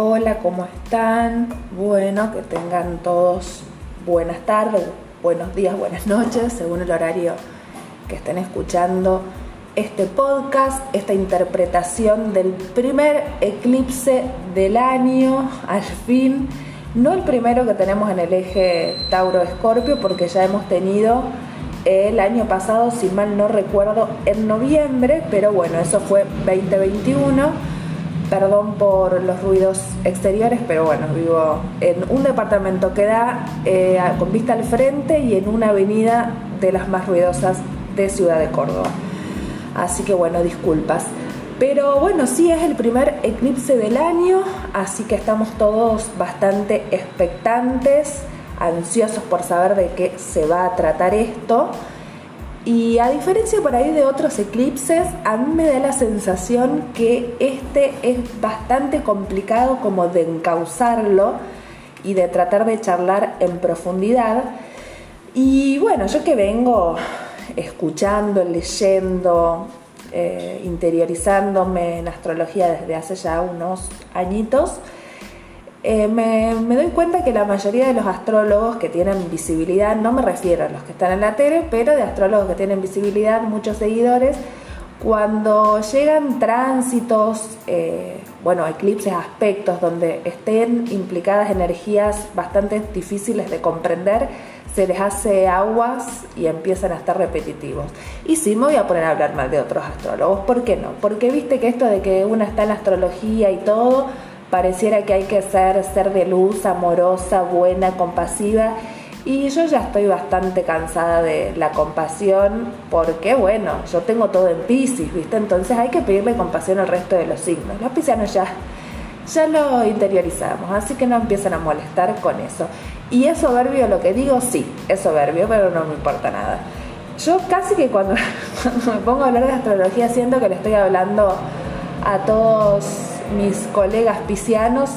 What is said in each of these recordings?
Hola, ¿cómo están? Bueno, que tengan todos buenas tardes, buenos días, buenas noches, según el horario que estén escuchando este podcast, esta interpretación del primer eclipse del año, al fin, no el primero que tenemos en el eje Tauro-Escorpio, porque ya hemos tenido el año pasado, si mal no recuerdo, en noviembre, pero bueno, eso fue 2021 Perdón por los ruidos exteriores, pero bueno, vivo en un departamento que da eh, con vista al frente y en una avenida de las más ruidosas de Ciudad de Córdoba. Así que bueno, disculpas. Pero bueno, sí es el primer eclipse del año, así que estamos todos bastante expectantes, ansiosos por saber de qué se va a tratar esto. Y a diferencia por ahí de otros eclipses, a mí me da la sensación que este es bastante complicado como de encauzarlo y de tratar de charlar en profundidad. Y bueno, yo que vengo escuchando, leyendo, eh, interiorizándome en astrología desde hace ya unos añitos, eh, me, doy cuenta que la mayoría de los astrólogos que tienen visibilidad, no me refiero a los que están en la tele, pero de astrólogos que tienen visibilidad, muchos seguidores, cuando llegan tránsitos, eh, bueno, eclipses, aspectos donde estén implicadas energías bastante difíciles de comprender, se les hace aguas y empiezan a estar repetitivos. Y sí, me voy a poner a hablar mal de otros astrólogos, ¿por qué no? Porque viste que esto de que una está en astrología y todo, pareciera que hay que ser ser de luz, amorosa, buena, compasiva. Y yo ya estoy bastante cansada de la compasión porque, bueno, yo tengo todo en Pisces, ¿viste? Entonces hay que pedirle compasión al resto de los signos. Los piscianos ya, ya lo interiorizamos, así que no empiezan a molestar con eso. ¿Y es soberbio lo que digo? Sí, es soberbio, pero no me importa nada. Yo casi que cuando, cuando me pongo a hablar de astrología siento que le estoy hablando a todos mis colegas piscianos,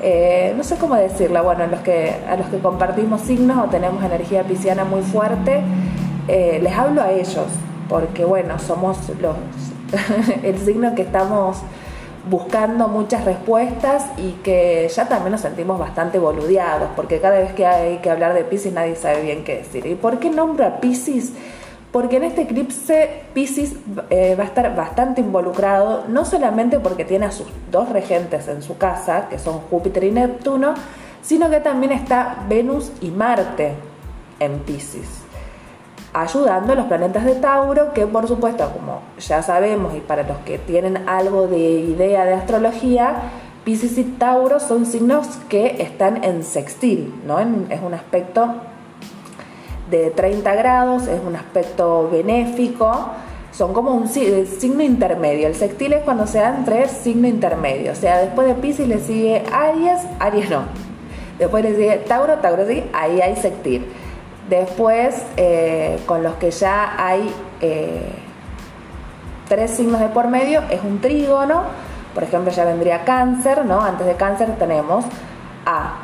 eh, no sé cómo decirla, bueno, a los, que, a los que compartimos signos o tenemos energía pisciana muy fuerte, eh, les hablo a ellos, porque bueno, somos los, el signo que estamos buscando muchas respuestas y que ya también nos sentimos bastante boludeados, porque cada vez que hay que hablar de Pisces nadie sabe bien qué decir. ¿Y por qué nombra a? Porque en este eclipse Pisces eh, va a estar bastante involucrado, no solamente porque tiene a sus dos regentes en su casa, que son Júpiter y Neptuno, sino que también está Venus y Marte en Pisces, ayudando a los planetas de Tauro, que por supuesto, como ya sabemos y para los que tienen algo de idea de astrología, Pisces y Tauro son signos que están en sextil, ¿no? es un aspecto de 30 grados, es un aspecto benéfico, son como un signo intermedio. El sextil es cuando se da entre signo intermedio, o sea, después de Pisces le sigue Aries, Aries no. Después le sigue Tauro, Tauro sí, ahí hay sextil. Después, eh, con los que ya hay eh, tres signos de por medio, es un trígono. Por ejemplo, ya vendría Cáncer, ¿no? Antes de Cáncer tenemos a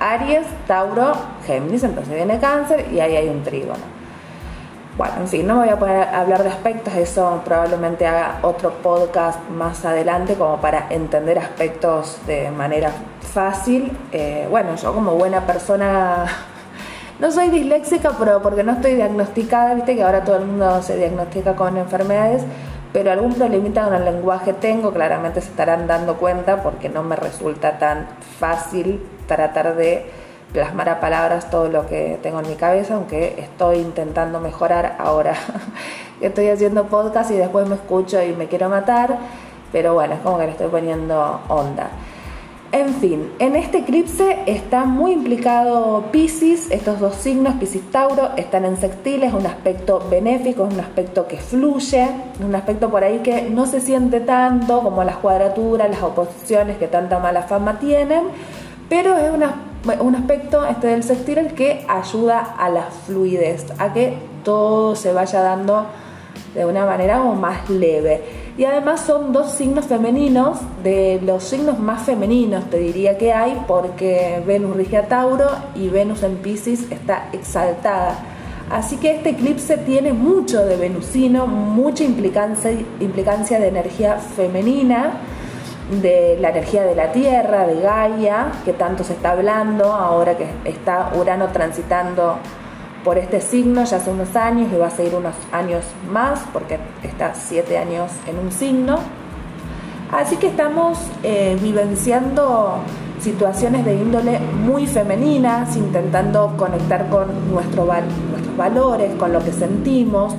Aries, Tauro, Géminis, entonces viene Cáncer y ahí hay un trígono. Bueno, en fin, no me voy a poner a hablar de aspectos, eso probablemente haga otro podcast más adelante como para entender aspectos de manera fácil. Eh, bueno, yo como buena persona, no soy disléxica, pero porque no estoy diagnosticada, viste que ahora todo el mundo se diagnostica con enfermedades, pero algún problemita con el lenguaje tengo, claramente se estarán dando cuenta porque no me resulta tan fácil tratar de plasmar a palabras todo lo que tengo en mi cabeza, aunque estoy intentando mejorar ahora. estoy haciendo podcast y después me escucho y me quiero matar, pero bueno, es como que le estoy poniendo onda. En fin, en este eclipse está muy implicado Pisces, estos dos signos, Pisces Tauro, están en sextiles, un aspecto benéfico, un aspecto que fluye, un aspecto por ahí que no se siente tanto como las cuadraturas, las oposiciones que tanta mala fama tienen, pero es un aspecto este del sextil el que ayuda a la fluidez, a que todo se vaya dando de una manera más leve. Y además son dos signos femeninos, de los signos más femeninos te diría que hay, porque Venus rige a Tauro y Venus en Pisces está exaltada. Así que este eclipse tiene mucho de venusino, mucha implicancia, implicancia de energía femenina de la energía de la Tierra, de Gaia, que tanto se está hablando ahora que está Urano transitando por este signo ya hace unos años y va a seguir unos años más porque está siete años en un signo. Así que estamos eh, vivenciando situaciones de índole muy femeninas, intentando conectar con nuestro, nuestros valores, con lo que sentimos,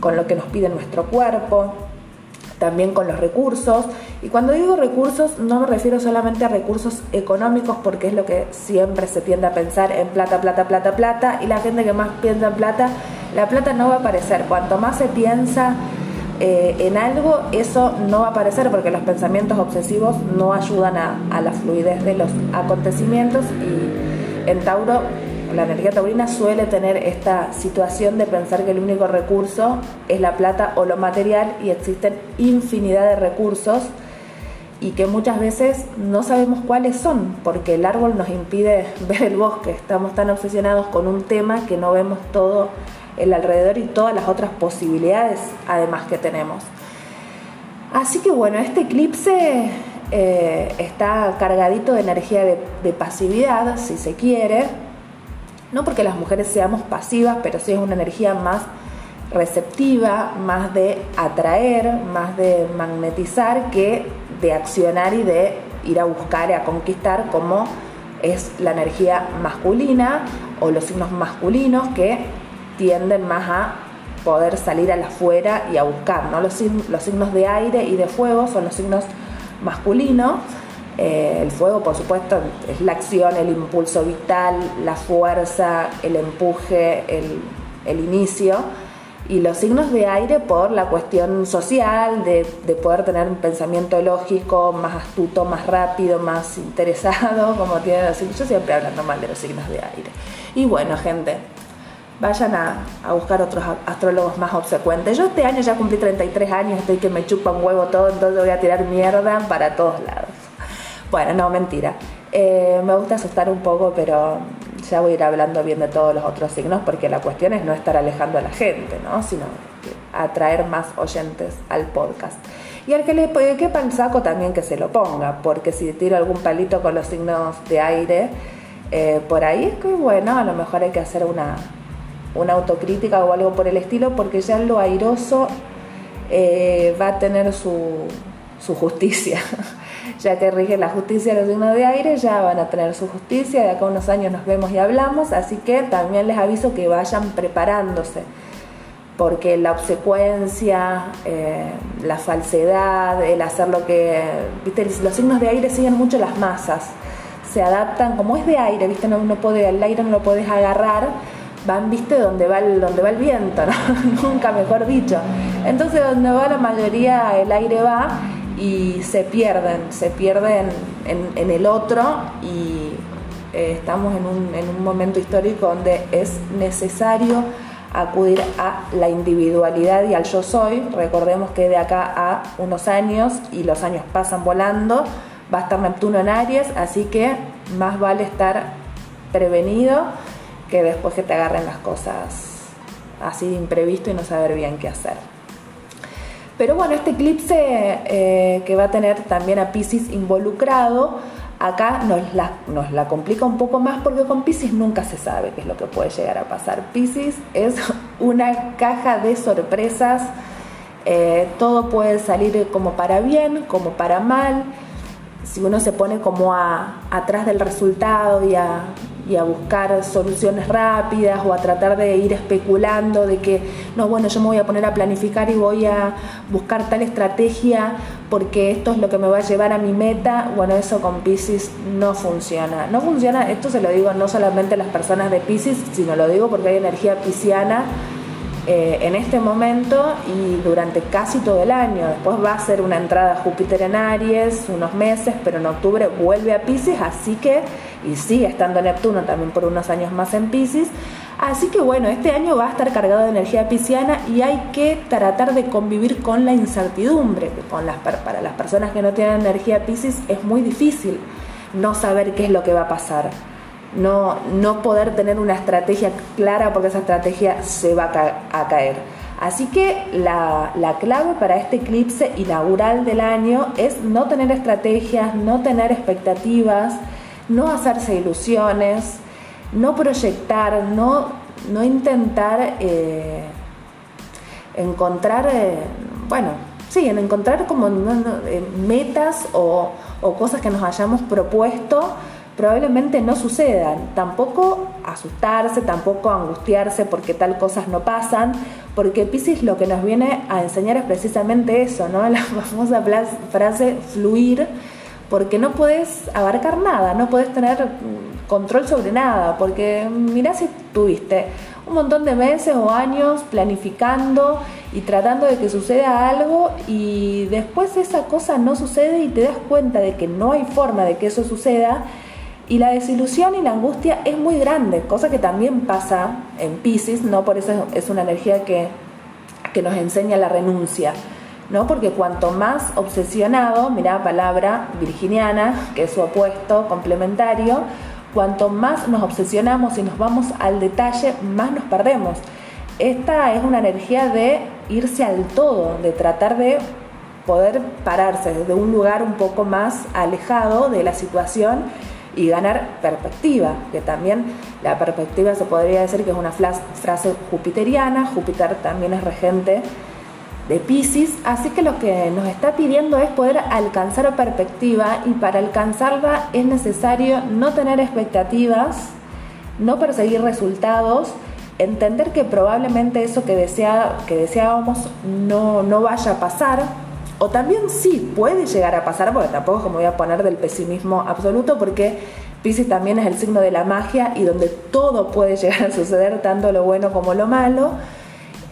con lo que nos pide nuestro cuerpo, también con los recursos. Y cuando digo recursos no me refiero solamente a recursos económicos porque es lo que siempre se tiende a pensar en plata, plata, plata, plata y la gente que más piensa en plata, la plata no va a aparecer. Cuanto más se piensa eh, en algo, eso no va a aparecer porque los pensamientos obsesivos no ayudan a, a la fluidez de los acontecimientos y en Tauro la energía taurina suele tener esta situación de pensar que el único recurso es la plata o lo material y existen infinidad de recursos y que muchas veces no sabemos cuáles son porque el árbol nos impide ver el bosque. Estamos tan obsesionados con un tema que no vemos todo el alrededor y todas las otras posibilidades además que tenemos. Así que bueno, este eclipse eh, está cargadito de energía de, pasividad, si se quiere, no porque las mujeres seamos pasivas, pero sí es una energía más receptiva, más de atraer, más de magnetizar que de accionar y de ir a buscar y a conquistar como es la energía masculina o los signos masculinos que tienden más a poder salir a la afuera y a buscar. ¿no? Los, los signos de aire y de fuego son los signos masculinos. Eh, el fuego, por supuesto, es la acción, el impulso vital, la fuerza, el empuje, el, inicio. Y los signos de aire por la cuestión social, de, de, poder tener un pensamiento lógico, más astuto, más rápido, más interesado, como tienen los signos. Yo siempre hablando mal de los signos de aire. Y bueno, gente, vayan a, buscar otros astrólogos más obsecuentes. Yo este año ya cumplí 33 años, estoy que me chupa un huevo todo, entonces voy a tirar mierda para todos lados. Bueno, no, mentira. Eh, me gusta asustar un poco, pero ya voy a ir hablando bien de todos los otros signos, porque la cuestión es no estar alejando a la gente, ¿no? sino atraer más oyentes al podcast. Y al que le quepa el saco también que se lo ponga, porque si tiro algún palito con los signos de aire, eh, por ahí es que bueno, a lo mejor hay que hacer una, una autocrítica o algo por el estilo, porque ya lo airoso eh, va a tener su, su justicia. ya que rige la justicia de los signos de aire, ya van a tener su justicia, de acá a unos años nos vemos y hablamos, así que también les aviso que vayan preparándose, porque la obsecuencia, eh, la falsedad, el hacer lo que, viste, los signos de aire siguen mucho las masas, se adaptan, como es de aire, viste, no, no puede, el aire no lo puedes agarrar, van, viste, donde va el, donde va el viento, nunca mejor dicho. Entonces, donde va la mayoría, el aire va y se pierden, se pierden en, el otro y eh, estamos en un, en un momento histórico donde es necesario acudir a la individualidad y al yo soy. Recordemos que de acá a unos años, y los años pasan volando, va a estar Neptuno en Aries, así que más vale estar prevenido que después que te agarren las cosas así de imprevisto y no saber bien qué hacer. Pero bueno, este eclipse eh, que va a tener también a Pisces involucrado, acá nos la, nos la complica un poco más porque con Pisces nunca se sabe qué es lo que puede llegar a pasar. Pisces es una caja de sorpresas, eh, todo puede salir como para bien, como para mal. Si uno se pone como a, atrás del resultado y a y a buscar soluciones rápidas o a tratar de ir especulando de que, no, bueno, yo me voy a poner a planificar y voy a buscar tal estrategia porque esto es lo que me va a llevar a mi meta, bueno, eso con Pisces no funciona. No funciona, esto se lo digo no solamente a las personas de Pisces, sino lo digo porque hay energía pisciana eh, en este momento y durante casi todo el año. Después va a ser una entrada Júpiter en Aries, unos meses, pero en octubre vuelve a Pisces, así que, y sigue estando Neptuno también por unos años más en Pisces. Así que bueno, este año va a estar cargado de energía pisciana y hay que tratar de convivir con la incertidumbre. Con las, para las personas que no tienen energía Pisces es muy difícil no saber qué es lo que va a pasar no, no poder tener una estrategia clara porque esa estrategia se va a, caer. Así que la, clave para este eclipse inaugural del año es no tener estrategias, no tener expectativas, no hacerse ilusiones, no proyectar, no, no intentar eh, encontrar, eh, bueno, sí, en encontrar como eh, metas o, o cosas que nos hayamos propuesto probablemente no sucedan. Tampoco asustarse, tampoco angustiarse porque tal cosas no pasan, porque Pisces lo que nos viene a enseñar es precisamente eso, ¿no? La famosa frase fluir, porque no puedes abarcar nada, no puedes tener control sobre nada, porque mirá si tuviste un montón de meses o años planificando y tratando de que suceda algo y después esa cosa no sucede y te das cuenta de que no hay forma de que eso suceda y la desilusión y la angustia es muy grande, cosa que también pasa en Pisces, ¿no? Por eso es una energía que, que nos enseña la renuncia, ¿no? Porque cuanto más obsesionado, mira palabra virginiana, que es su opuesto complementario, cuanto más nos obsesionamos y nos vamos al detalle, más nos perdemos. Esta es una energía de irse al todo, de tratar de poder pararse desde un lugar un poco más alejado de la situación y ganar perspectiva, que también la perspectiva se podría decir que es una frase jupiteriana, Júpiter también es regente de Pisces, así que lo que nos está pidiendo es poder alcanzar perspectiva y para alcanzarla es necesario no tener expectativas, no perseguir resultados, entender que probablemente eso que, desea, que deseábamos no, no vaya a pasar, o también sí, puede llegar a pasar, porque tampoco es como voy a poner del pesimismo absoluto, porque Pisces también es el signo de la magia y donde todo puede llegar a suceder, tanto lo bueno como lo malo.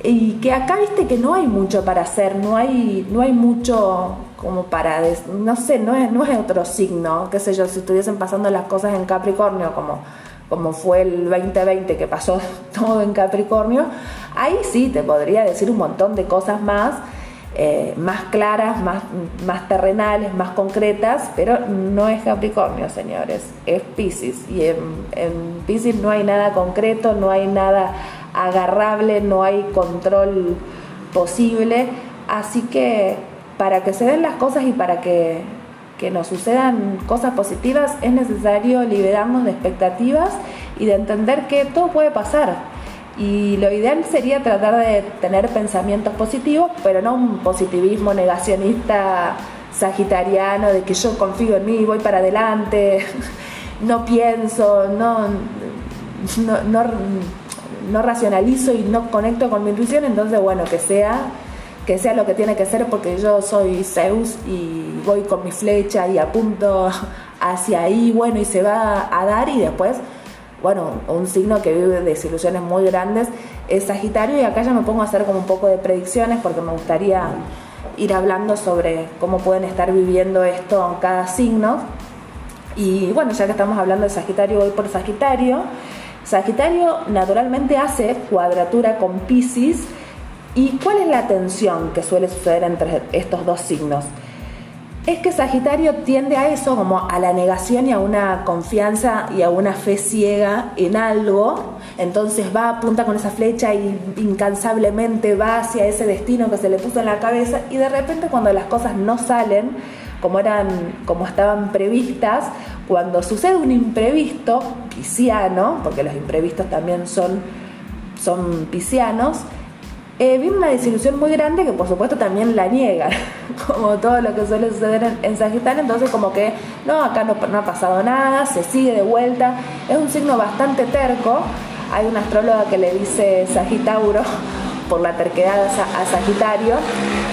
Y que acá viste que no hay mucho para hacer, no hay, no hay mucho como para, no sé, no es, no es otro signo, qué sé yo, si estuviesen pasando las cosas en Capricornio como, como fue el 2020 que pasó todo en Capricornio, ahí sí te podría decir un montón de cosas más eh, más claras, más, más terrenales, más concretas, pero no es Capricornio, señores, es Pisces. Y en, en Pisces no hay nada concreto, no hay nada agarrable, no hay control posible. Así que para que se den las cosas y para que, que nos sucedan cosas positivas es necesario liberarnos de expectativas y de entender que todo puede pasar y lo ideal sería tratar de tener pensamientos positivos, pero no un positivismo negacionista sagitariano de que yo confío en mí, voy para adelante, no pienso, no, no, no, racionalizo y no conecto con mi intuición, entonces bueno, que sea que sea lo que tiene que ser porque yo soy Zeus y voy con mi flecha y apunto hacia ahí, bueno, y se va a dar y después bueno, un signo que vive desilusiones muy grandes es Sagitario y acá ya me pongo a hacer como un poco de predicciones porque me gustaría ir hablando sobre cómo pueden estar viviendo esto en cada signo. Y bueno, ya que estamos hablando de Sagitario, voy por Sagitario. Sagitario naturalmente hace cuadratura con Pisces. ¿Y cuál es la tensión que suele suceder entre estos dos signos? es que Sagitario tiende a eso, como a la negación y a una confianza y a una fe ciega en algo. Entonces va, apunta con esa flecha y incansablemente va hacia ese destino que se le puso en la cabeza y de repente cuando las cosas no salen como eran, como estaban previstas, cuando sucede un imprevisto pisciano, porque los imprevistos también son, son piscianos, eh, viene una desilusión muy grande que por supuesto también la niega, como todo lo que suele suceder en, Sagitario, entonces como que no, acá no, no, ha pasado nada, se sigue de vuelta, es un signo bastante terco, hay una astróloga que le dice Sagitauro por la terquedad a, Sagitario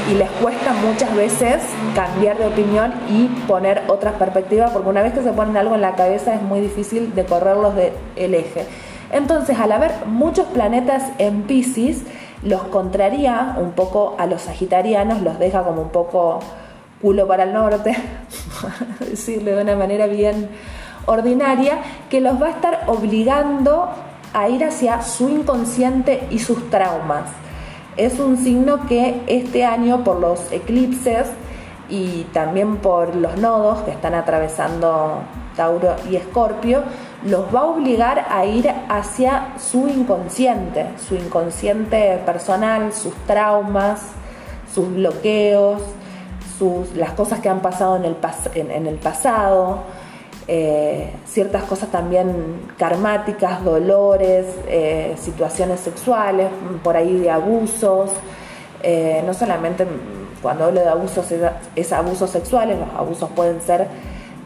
y les cuesta muchas veces cambiar de opinión y poner otras perspectivas, porque una vez que se ponen algo en la cabeza es muy difícil de correrlos del eje. Entonces, al haber muchos planetas en Pisces, los contraría un poco a los sagitarianos, los deja como un poco culo para el norte, decirlo de una manera bien ordinaria, que los va a estar obligando a ir hacia su inconsciente y sus traumas. Es un signo que este año por los eclipses y también por los nodos que están atravesando Tauro y Escorpio, los va a obligar a ir hacia su inconsciente, su inconsciente personal, sus traumas, sus bloqueos, las cosas que han pasado en el, en, el pasado, eh, ciertas cosas también karmáticas, dolores, eh, situaciones sexuales, por ahí de abusos, eh, no solamente cuando hablo de abusos es abusos sexuales, los abusos pueden ser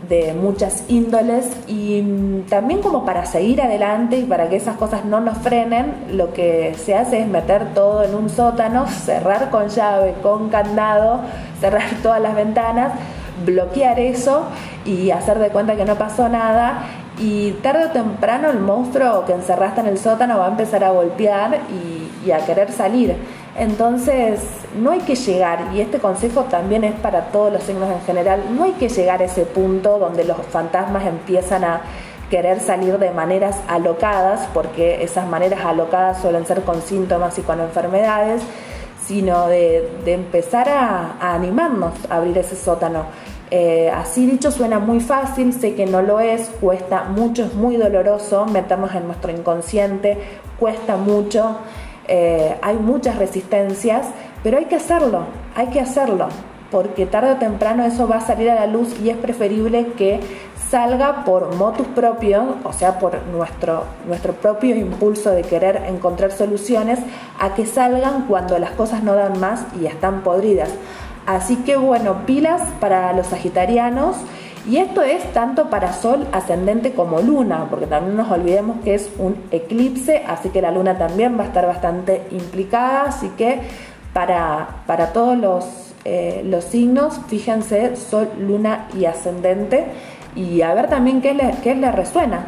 de muchas índoles y también como para seguir adelante y para que esas cosas no nos frenen, lo que se hace es meter todo en un sótano, cerrar con llave, con candado, cerrar todas las ventanas, bloquear eso y hacer de cuenta que no pasó nada y tarde o temprano el monstruo que encerraste en el sótano va a empezar a golpear y, y a querer salir. Entonces, no hay que llegar, y este consejo también es para todos los signos en general, no hay que llegar a ese punto donde los fantasmas empiezan a querer salir de maneras alocadas, porque esas maneras alocadas suelen ser con síntomas y con enfermedades, sino de, empezar a, animarnos a abrir ese sótano. Eh, así dicho suena muy fácil, sé que no lo es, cuesta mucho, es muy doloroso meternos en nuestro inconsciente, cuesta mucho. Eh, hay muchas resistencias, pero hay que hacerlo, hay que hacerlo, porque tarde o temprano eso va a salir a la luz y es preferible que salga por motus propio, o sea, por nuestro, nuestro propio impulso de querer encontrar soluciones, a que salgan cuando las cosas no dan más y están podridas. Así que bueno, pilas para los sagitarianos. Y esto es tanto para Sol ascendente como Luna, porque también nos olvidemos que es un eclipse, así que la Luna también va a estar bastante implicada, así que para, para todos los, eh, los signos, fíjense Sol, Luna y ascendente, y a ver también qué le, qué resuena.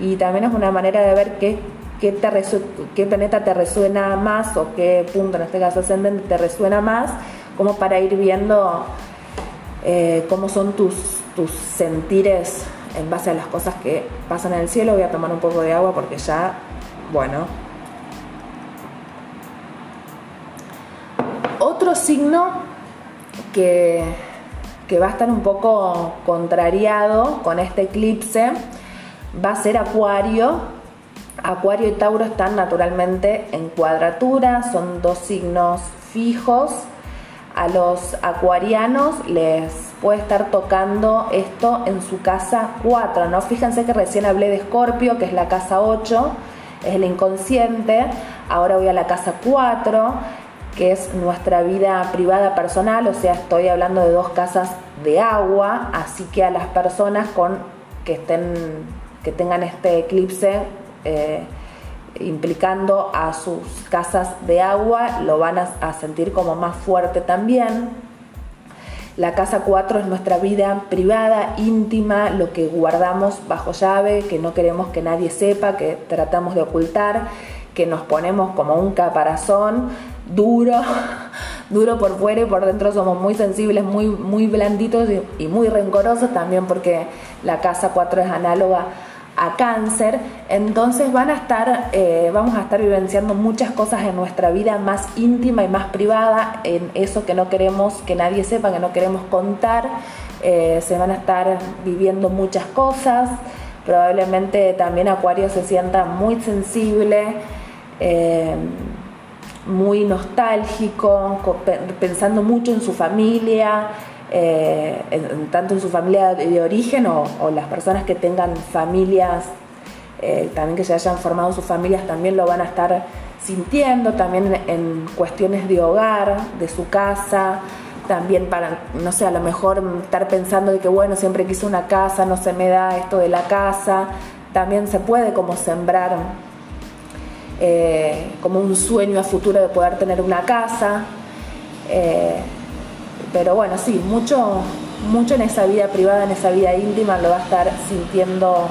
Y también es una manera de ver qué, qué, te qué planeta te resuena más o qué punto, en este caso ascendente, te resuena más, como para ir viendo eh, cómo son tus tus sentires en base a las cosas que pasan en el cielo. Voy a tomar un poco de agua porque ya, bueno. Otro signo que, que va a estar un poco contrariado con este eclipse va a ser Acuario. Acuario y Tauro están naturalmente en cuadratura, son dos signos fijos a los acuarianos les puede estar tocando esto en su casa 4, ¿no? Fíjense que recién hablé de Escorpio, que es la casa 8, es el inconsciente, ahora voy a la casa 4, que es nuestra vida privada personal, o sea, estoy hablando de dos casas de agua, así que a las personas con que estén que tengan este eclipse eh, implicando a sus casas de agua, lo van a, sentir como más fuerte también. La casa 4 es nuestra vida privada, íntima, lo que guardamos bajo llave, que no queremos que nadie sepa, que tratamos de ocultar, que nos ponemos como un caparazón duro, duro por fuera y por dentro. Somos muy sensibles, muy, muy blanditos y, muy rencorosos también porque la casa 4 es análoga a cáncer, entonces van a estar, eh, vamos a estar vivenciando muchas cosas en nuestra vida más íntima y más privada, en eso que no queremos que nadie sepa, que no queremos contar, eh, se van a estar viviendo muchas cosas, probablemente también Acuario se sienta muy sensible. Eh, muy nostálgico, pensando mucho en su familia, eh, tanto en su familia de origen o, las personas que tengan familias, eh, también que se hayan formado sus familias, también lo van a estar sintiendo, también en, cuestiones de hogar, de su casa, también para, no sé, a lo mejor estar pensando de que, bueno, siempre quise una casa, no se me da esto de la casa, también se puede como sembrar eh, como un sueño a futuro de poder tener una casa pero bueno, sí, mucho, mucho en esa vida privada, en esa vida íntima lo va a estar sintiendo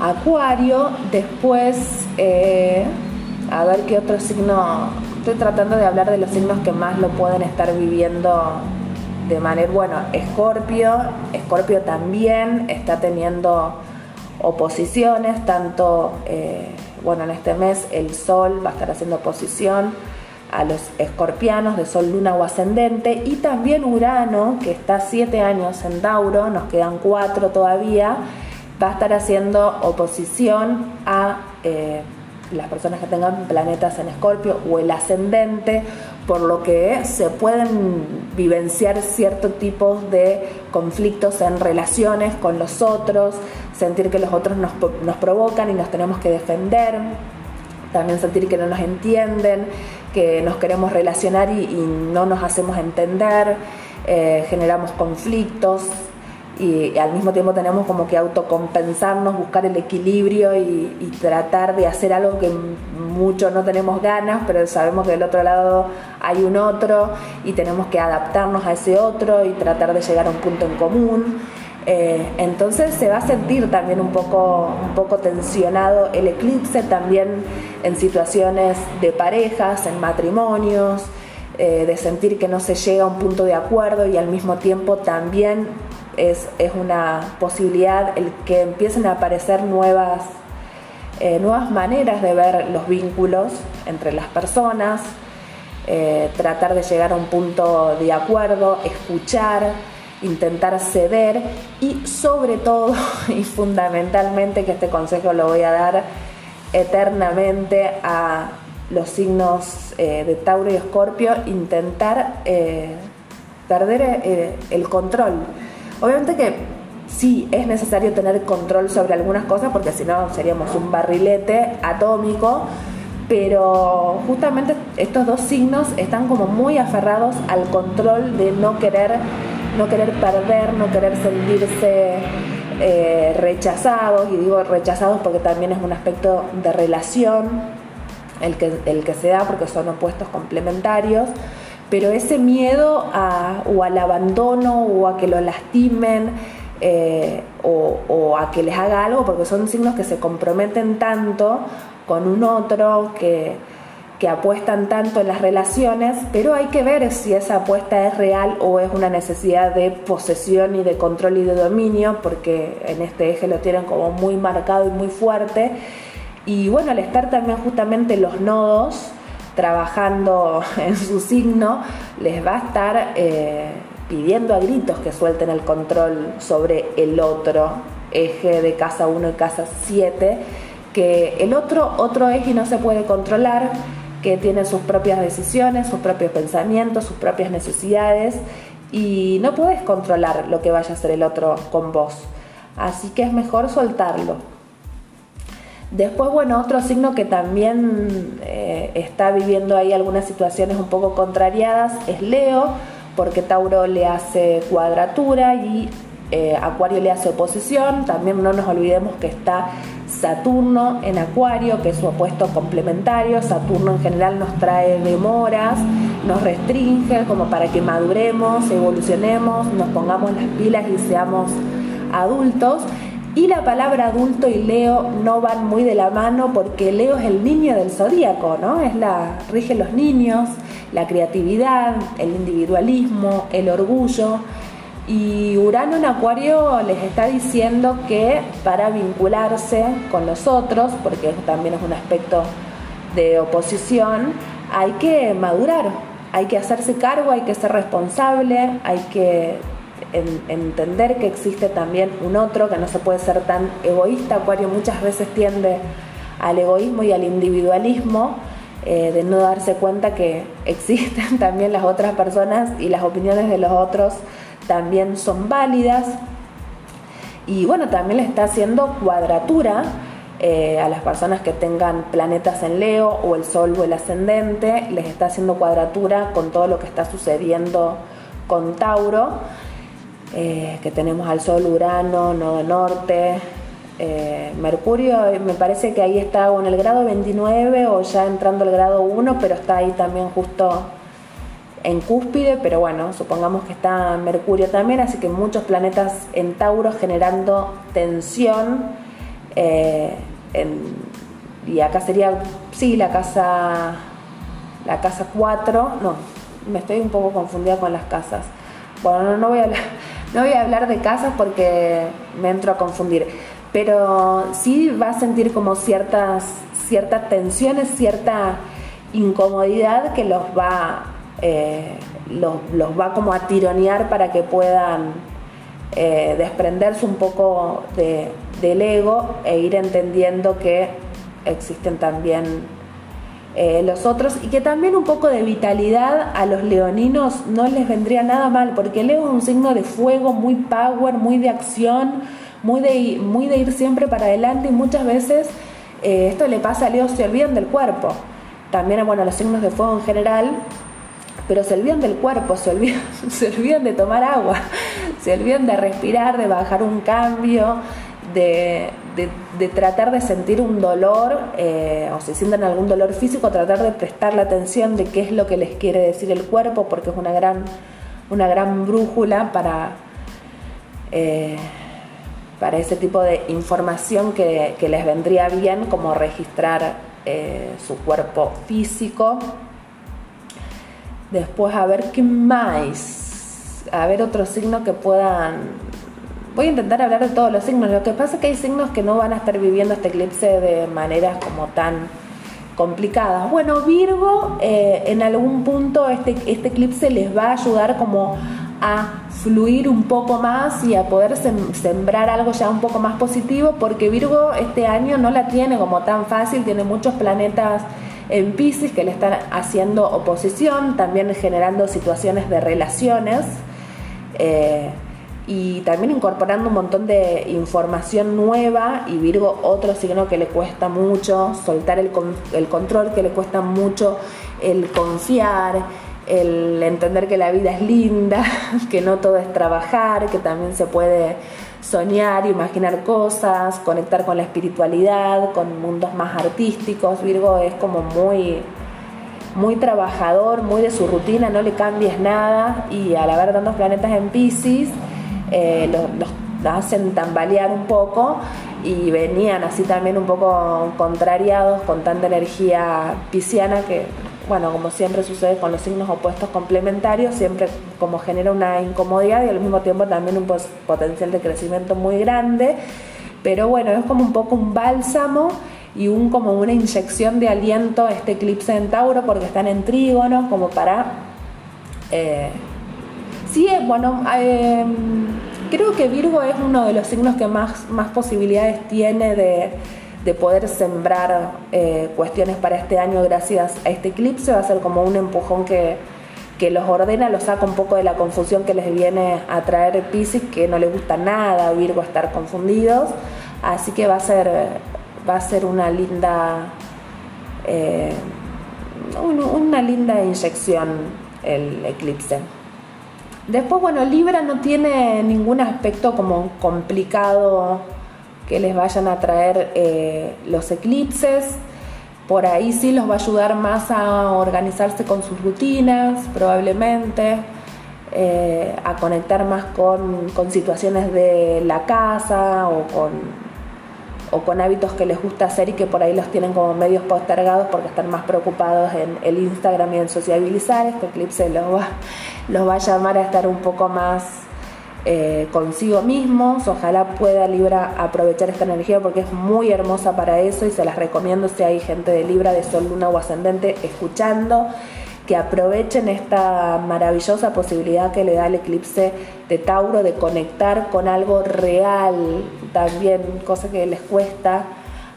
Acuario. Después, eh, a ver qué otro signo. Estoy tratando de hablar de los signos que más lo pueden estar viviendo de manera. Bueno, Escorpio. Escorpio también está teniendo oposiciones, tanto. Eh, bueno, en este mes el Sol va a estar haciendo oposición a los escorpianos de Sol, Luna o Ascendente. Y también Urano, que está siete años en Tauro, nos quedan cuatro todavía, va a estar haciendo oposición a eh, las personas que tengan planetas en Escorpio o el ascendente, por lo que se pueden vivenciar ciertos tipos de conflictos en relaciones con los otros, sentir que los otros nos, nos provocan y nos tenemos que defender, también sentir que no nos entienden, que nos queremos relacionar y, no nos hacemos entender, eh, generamos conflictos, y, al mismo tiempo tenemos como que autocompensarnos, buscar el equilibrio y, tratar de hacer algo que mucho no tenemos ganas, pero sabemos que del otro lado hay un otro y tenemos que adaptarnos a ese otro y tratar de llegar a un punto en común. Eh, entonces se va a sentir también un poco, un poco tensionado el eclipse también en situaciones de parejas, en matrimonios, eh, de sentir que no se llega a un punto de acuerdo y al mismo tiempo también es, una posibilidad el que empiecen a aparecer nuevas, eh, nuevas maneras de ver los vínculos entre las personas, tratar de llegar a un punto de acuerdo, escuchar, intentar ceder y sobre todo y fundamentalmente que este consejo lo voy a dar eternamente a los signos eh, de Tauro y Escorpio, intentar perder el control. Obviamente que sí es necesario tener control sobre algunas cosas porque si no seríamos un barrilete atómico, pero justamente estos dos signos están como muy aferrados al control de no querer, no querer perder, no querer sentirse eh, rechazados, y digo rechazados porque también es un aspecto de relación el que, el que se da porque son opuestos complementarios pero ese miedo o al abandono o a que lo lastimen eh, o, a que les haga algo, porque son signos que se comprometen tanto con un otro, que, apuestan tanto en las relaciones, pero hay que ver si esa apuesta es real o es una necesidad de posesión y de control y de dominio, porque en este eje lo tienen como muy marcado y muy fuerte. Y bueno, al estar también justamente los nodos, trabajando en su signo, les va a estar eh, pidiendo a gritos que suelten el control sobre el otro eje de casa 1 y casa 7, que el otro, otro eje no se puede controlar, que tiene sus propias decisiones, sus propios pensamientos, sus propias necesidades y no puedes controlar lo que vaya a hacer el otro con vos. Así que es mejor soltarlo. Después, bueno, otro signo que también eh, está viviendo ahí algunas situaciones un poco contrariadas es Leo, porque Tauro le hace cuadratura y eh, Acuario le hace oposición. También no nos olvidemos que está Saturno en Acuario, que es su opuesto complementario. Saturno en general nos trae demoras, nos restringe como para que maduremos, evolucionemos, nos pongamos las pilas y seamos adultos. Y la palabra adulto y Leo no van muy de la mano porque Leo es el niño del zodíaco, ¿no? Es la rige los niños, la creatividad, el individualismo, el orgullo. Y Urano en Acuario les está diciendo que para vincularse con los otros, porque también es un aspecto de oposición, hay que madurar, hay que hacerse cargo, hay que ser responsable, hay que entender que existe también un otro, que no se puede ser tan egoísta. Acuario muchas veces tiende al egoísmo y al individualismo, eh, de no darse cuenta que existen también las otras personas y las opiniones de los otros también son válidas. Y bueno, también le está haciendo cuadratura eh, a las personas que tengan planetas en Leo o el Sol o el ascendente, les está haciendo cuadratura con todo lo que está sucediendo con Tauro. Eh, que tenemos al Sol, Urano, Nodo Norte, eh, Mercurio, me parece que ahí está o en el grado 29 o ya entrando al grado 1, pero está ahí también justo en cúspide, pero bueno, supongamos que está Mercurio también, así que muchos planetas en Tauro generando tensión. Eh, y acá sería, sí, la casa, la casa 4, no, me estoy un poco confundida con las casas. Bueno, no voy a hablar no voy a hablar de casas porque me entro a confundir, pero sí va a sentir como ciertas, ciertas tensiones, cierta incomodidad que los va, eh, los, va como a tironear para que puedan eh, desprenderse un poco de, del ego e ir entendiendo que existen también eh, los otros y que también un poco de vitalidad a los leoninos no les vendría nada mal, porque el ego es un signo de fuego, muy power, muy de acción, muy de, muy de ir siempre para adelante y muchas veces esto le pasa a Leo, se olvidan del cuerpo. También, bueno, los signos de fuego en general, pero se olvidan del cuerpo, se olvidan, de tomar agua, se olvidan de respirar, de bajar un cambio, de, tratar de sentir un dolor eh, o si sienten algún dolor físico, tratar de prestar la atención de qué es lo que les quiere decir el cuerpo, porque es una gran, una gran brújula para, eh, para ese tipo de información que, les vendría bien, como registrar eh, su cuerpo físico. Después, a ver qué más. A ver otros signos que puedan Voy a intentar hablar de todos los signos. Lo que pasa es que hay signos que no van a estar viviendo este eclipse de maneras como tan complicadas. Bueno, Virgo, eh, en algún punto este, este eclipse les va a ayudar como a fluir un poco más y a poder sembrar algo ya un poco más positivo, porque Virgo este año no la tiene como tan fácil, tiene muchos planetas en Pisces que le están haciendo oposición, también generando situaciones de relaciones. Eh, y también incorporando un montón de información nueva y Virgo otro signo que le cuesta mucho soltar el, el control, que le cuesta mucho el confiar, el entender que la vida es linda, que no todo es trabajar, que también se puede soñar, imaginar cosas, conectar con la espiritualidad, con mundos más artísticos. Virgo es como muy muy trabajador, muy de su rutina, no le cambies nada y al haber tantos planetas en Pisces, eh, los, hacen tambalear un poco y venían así también un poco contrariados con tanta energía pisciana que, bueno, como siempre sucede con los signos opuestos complementarios, siempre como genera una incomodidad y al mismo tiempo también un potencial de crecimiento muy grande. Pero bueno, es como un poco un bálsamo y un como una inyección de aliento este eclipse en Tauro porque están en trígono como para eh, Sí, bueno, em, creo que Virgo es uno de los signos que más, más posibilidades tiene de, poder sembrar eh, cuestiones para este año gracias a este eclipse. Va a ser como un empujón que, los ordena, los saca un poco de la confusión que les viene a traer Pisces, que no les gusta nada Virgo estar confundidos. Así que va a ser, va a ser una linda, eh, una linda inyección el eclipse. Después, bueno, Libra no tiene ningún aspecto como complicado que les vayan a traer eh, los eclipses. Por ahí sí los va a ayudar más a organizarse con sus rutinas, probablemente, eh, a conectar más con, con situaciones de la casa o con o con hábitos que les gusta hacer y que por ahí los tienen como medios postergados porque están más preocupados en el Instagram y en sociabilizar. Este eclipse los va, los va a llamar a estar un poco más eh, consigo mismos. Ojalá pueda Libra aprovechar esta energía porque es muy hermosa para eso y se las recomiendo si hay gente de Libra, de Sol, Luna o Ascendente escuchando que aprovechen esta maravillosa posibilidad que le da el eclipse de Tauro de conectar con algo real, también cosa que les cuesta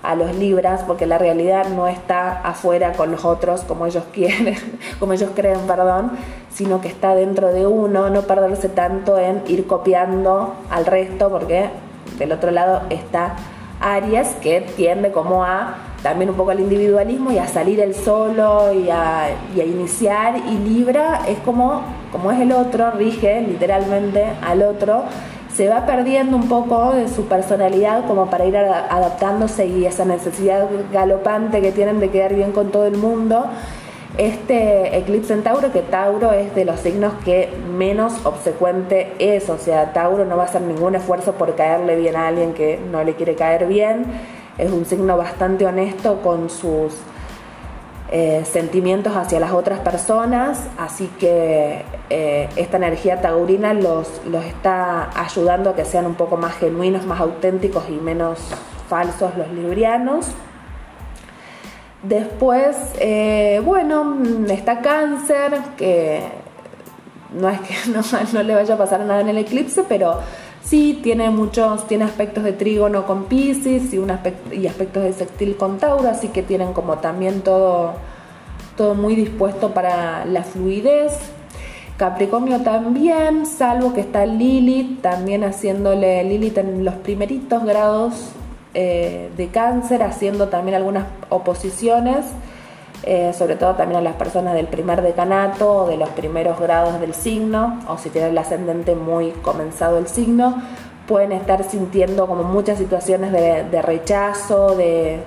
a los libras porque la realidad no está afuera con los otros como ellos quieren, como ellos creen, perdón, sino que está dentro de uno, no perderse tanto en ir copiando al resto porque del otro lado está Aries que tiende como a también un poco al individualismo y a salir el solo y a, iniciar y Libra es como, como es el otro, rige literalmente al otro, se va perdiendo un poco de su personalidad como para ir adaptándose y esa necesidad galopante que tienen de quedar bien con todo el mundo. Este eclipse en Tauro, que Tauro es de los signos que menos obsecuente es, o sea, Tauro no va a hacer ningún esfuerzo por caerle bien a alguien que no le quiere caer bien es un signo bastante honesto con sus eh, sentimientos hacia las otras personas, así que eh, esta energía taurina los, los está ayudando a que sean un poco más genuinos, más auténticos y menos falsos los librianos. Después, eh, bueno, está cáncer, que no es que no, no, le vaya a pasar nada en el eclipse, pero Sí, tiene muchos, tiene aspectos de trígono con Pisces y, un y aspectos de sextil con Tauro, así que tienen como también todo, todo muy dispuesto para la fluidez. Capricornio también, salvo que está Lilith, también haciéndole Lilith en los primeritos grados eh, de cáncer, haciendo también algunas oposiciones, eh, sobre todo también a las personas del primer decanato o de los primeros grados del signo, o si tienen el ascendente muy comenzado el signo, pueden estar sintiendo como muchas situaciones de, rechazo, de,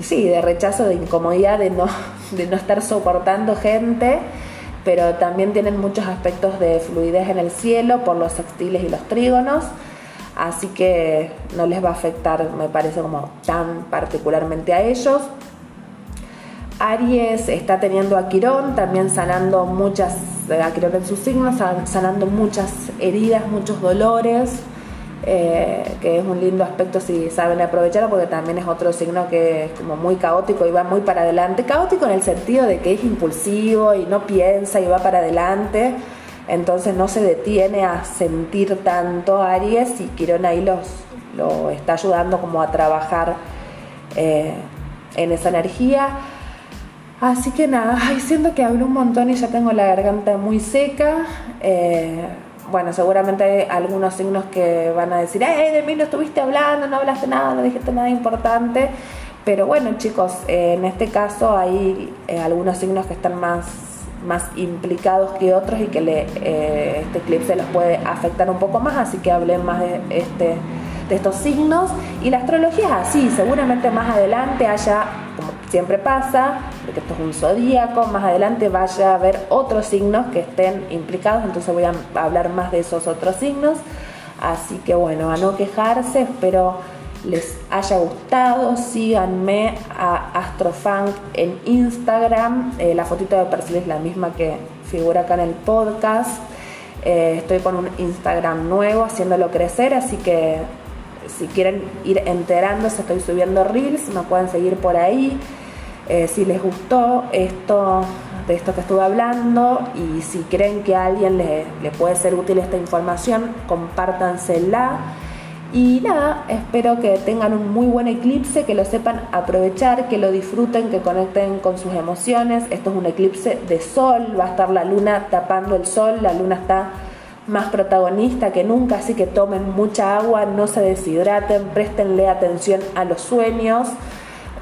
sí, de rechazo, de incomodidad, de no, de no estar soportando gente, pero también tienen muchos aspectos de fluidez en el cielo por los sextiles y los trígonos así que no les va a afectar, me parece, como tan particularmente a ellos. Aries está teniendo a Quirón, también sanando muchas, a Quirón en sus signos, sanando muchas heridas, muchos dolores, eh, que es un lindo aspecto si saben aprovecharlo, porque también es otro signo que es como muy caótico y va muy para adelante. Caótico en el sentido de que es impulsivo y no piensa y va para adelante entonces no se detiene a sentir tanto Aries y Quirón ahí los, lo está ayudando como a trabajar eh, en esa energía. Así que nada, ay, siento que hablo un montón y ya tengo la garganta muy seca. Eh, bueno, seguramente hay algunos signos que van a decir, hey, de mí no estuviste hablando, no hablaste nada, no dijiste nada importante. Pero bueno, chicos, eh, en este caso hay algunos signos que están más más implicados que otros y que le, eh, este eclipse los puede afectar un poco más, así que hablé más de, este, de estos signos. Y la astrología es así, seguramente más adelante haya, siempre pasa, porque esto es un zodíaco, más adelante vaya a haber otros signos que estén implicados, entonces voy a hablar más de esos otros signos. Así que bueno, a no quejarse, espero les haya gustado, síganme a Astrofunk en Instagram. Eh, la fotito de perfil es la misma que figura acá en el podcast. Eh, estoy con un Instagram nuevo haciéndolo crecer, así que si quieren ir enterándose, estoy subiendo reels, me pueden seguir por ahí. Eh, si les gustó esto de esto que estuve hablando y si creen que a alguien le, le puede ser útil esta información, compártansela y nada, espero que tengan un muy buen eclipse, que lo sepan aprovechar, que lo disfruten, que conecten con sus emociones. Esto es un eclipse de sol, va a estar la luna tapando el sol, la luna está más protagonista que nunca, así que tomen mucha agua, no se deshidraten, préstenle atención a los sueños,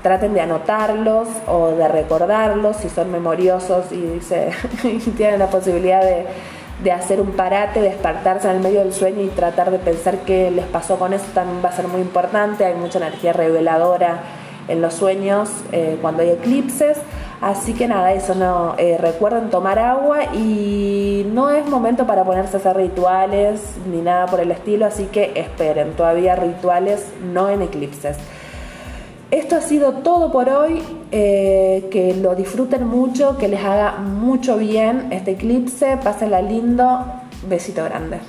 traten de anotarlos o de recordarlos si son memoriosos y, y tienen la posibilidad de de hacer un parate, despertarse en el medio del sueño y tratar de pensar qué les pasó con eso también va a ser muy importante. Hay mucha energía reveladora en los sueños eh, cuando hay eclipses. Así que nada, eso no. Eh, recuerden tomar agua y no es momento para ponerse a hacer rituales ni nada por el estilo, así que esperen, todavía rituales no en eclipses. Esto ha sido todo por hoy. Eh, que lo disfruten mucho, que les haga mucho bien este eclipse. Pásenla lindo. Besito grande.